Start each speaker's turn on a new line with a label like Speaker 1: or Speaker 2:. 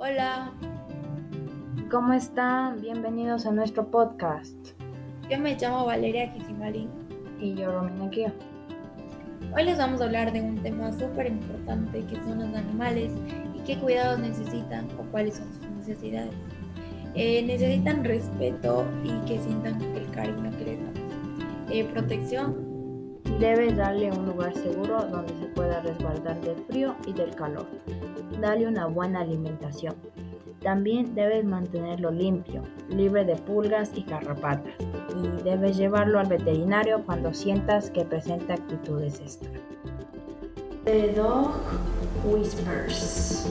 Speaker 1: Hola,
Speaker 2: ¿Cómo están? Bienvenidos a nuestro podcast.
Speaker 1: yo me llamo Valeria Kisimalín.
Speaker 2: Y yo, Romina Kio.
Speaker 1: Hoy les vamos a hablar de un tema súper importante que son los animales y qué cuidados necesitan o cuáles son sus necesidades. Eh, necesitan respeto y que sientan el cariño que les damos. Eh, protección,
Speaker 2: Debes darle un lugar seguro donde se pueda resguardar del calor. Dale una buena alimentación. También debes mantenerlo limpio, libre de pulgas y garrapatas. Y debes llevarlo al veterinario cuando sientas que presenta actitudes extra. The Dog Whispers.